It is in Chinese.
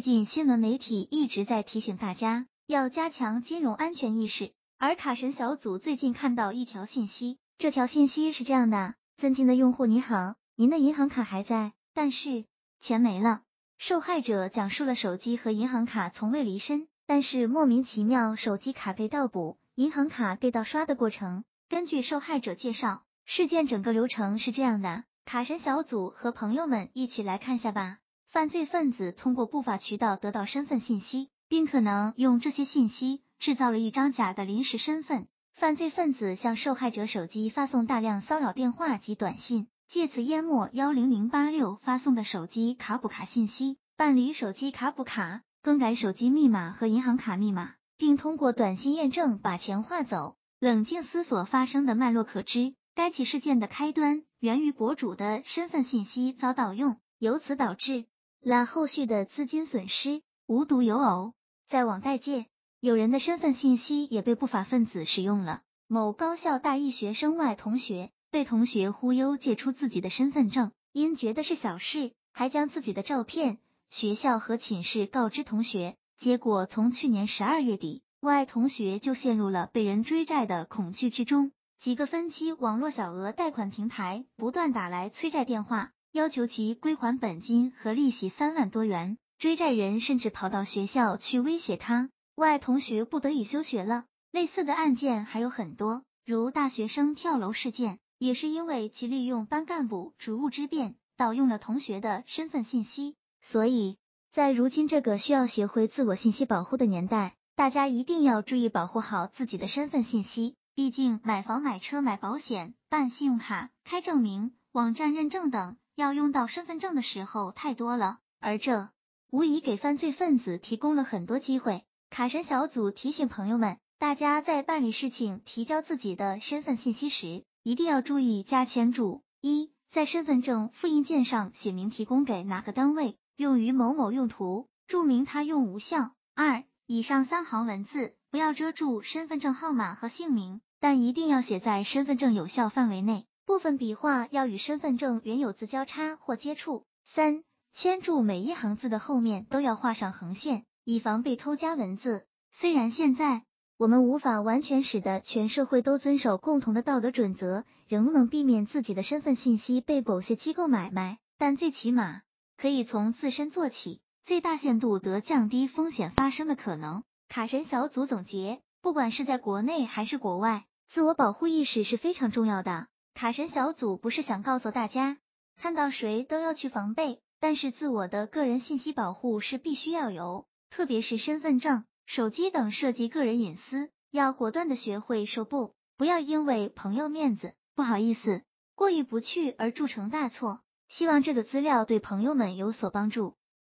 最近新闻媒体一直在提醒大家要加强金融安全意识，而卡神小组最近看到一条信息，这条信息是这样的：尊敬的用户你好，您的银行卡还在，但是钱没了。受害者讲述了手机和银行卡从未离身，但是莫名其妙手机卡被盗补，银行卡被盗刷的过程。根据受害者介绍，事件整个流程是这样的，卡神小组和朋友们一起来看下吧。犯罪分子通过不法渠道得到身份信息，并可能用这些信息制造了一张假的临时身份。犯罪分子向受害者手机发送大量骚扰电话及短信，借此淹没幺零零八六发送的手机卡补卡信息，办理手机卡补卡，更改手机密码和银行卡密码，并通过短信验证把钱划走。冷静思索发生的脉络可知，该起事件的开端源于博主的身份信息遭盗用，由此导致。了后续的资金损失，无独有偶，在网贷界，有人的身份信息也被不法分子使用了。某高校大一学生外同学被同学忽悠借出自己的身份证，因觉得是小事，还将自己的照片、学校和寝室告知同学。结果从去年十二月底，外同学就陷入了被人追债的恐惧之中。几个分期网络小额贷款平台不断打来催债电话。要求其归还本金和利息三万多元，追债人甚至跑到学校去威胁他，外同学不得已休学了。类似的案件还有很多，如大学生跳楼事件，也是因为其利用班干部职务之便盗用了同学的身份信息。所以在如今这个需要学会自我信息保护的年代，大家一定要注意保护好自己的身份信息。毕竟买房、买车、买保险、办信用卡、开证明、网站认证等。要用到身份证的时候太多了，而这无疑给犯罪分子提供了很多机会。卡神小组提醒朋友们，大家在办理事情、提交自己的身份信息时，一定要注意加签注：一，在身份证复印件上写明提供给哪个单位，用于某某用途，注明他用无效；二，以上三行文字不要遮住身份证号码和姓名，但一定要写在身份证有效范围内。部分笔画要与身份证原有字交叉或接触。三、签注每一行字的后面都要画上横线，以防被偷加文字。虽然现在我们无法完全使得全社会都遵守共同的道德准则，仍能避免自己的身份信息被某些机构买卖，但最起码可以从自身做起，最大限度得降低风险发生的可能。卡神小组总结：不管是在国内还是国外，自我保护意识是非常重要的。卡神小组不是想告诉大家，看到谁都要去防备，但是自我的个人信息保护是必须要有，特别是身份证、手机等涉及个人隐私，要果断的学会说不，不要因为朋友面子、不好意思、过意不去而铸成大错。希望这个资料对朋友们有所帮助。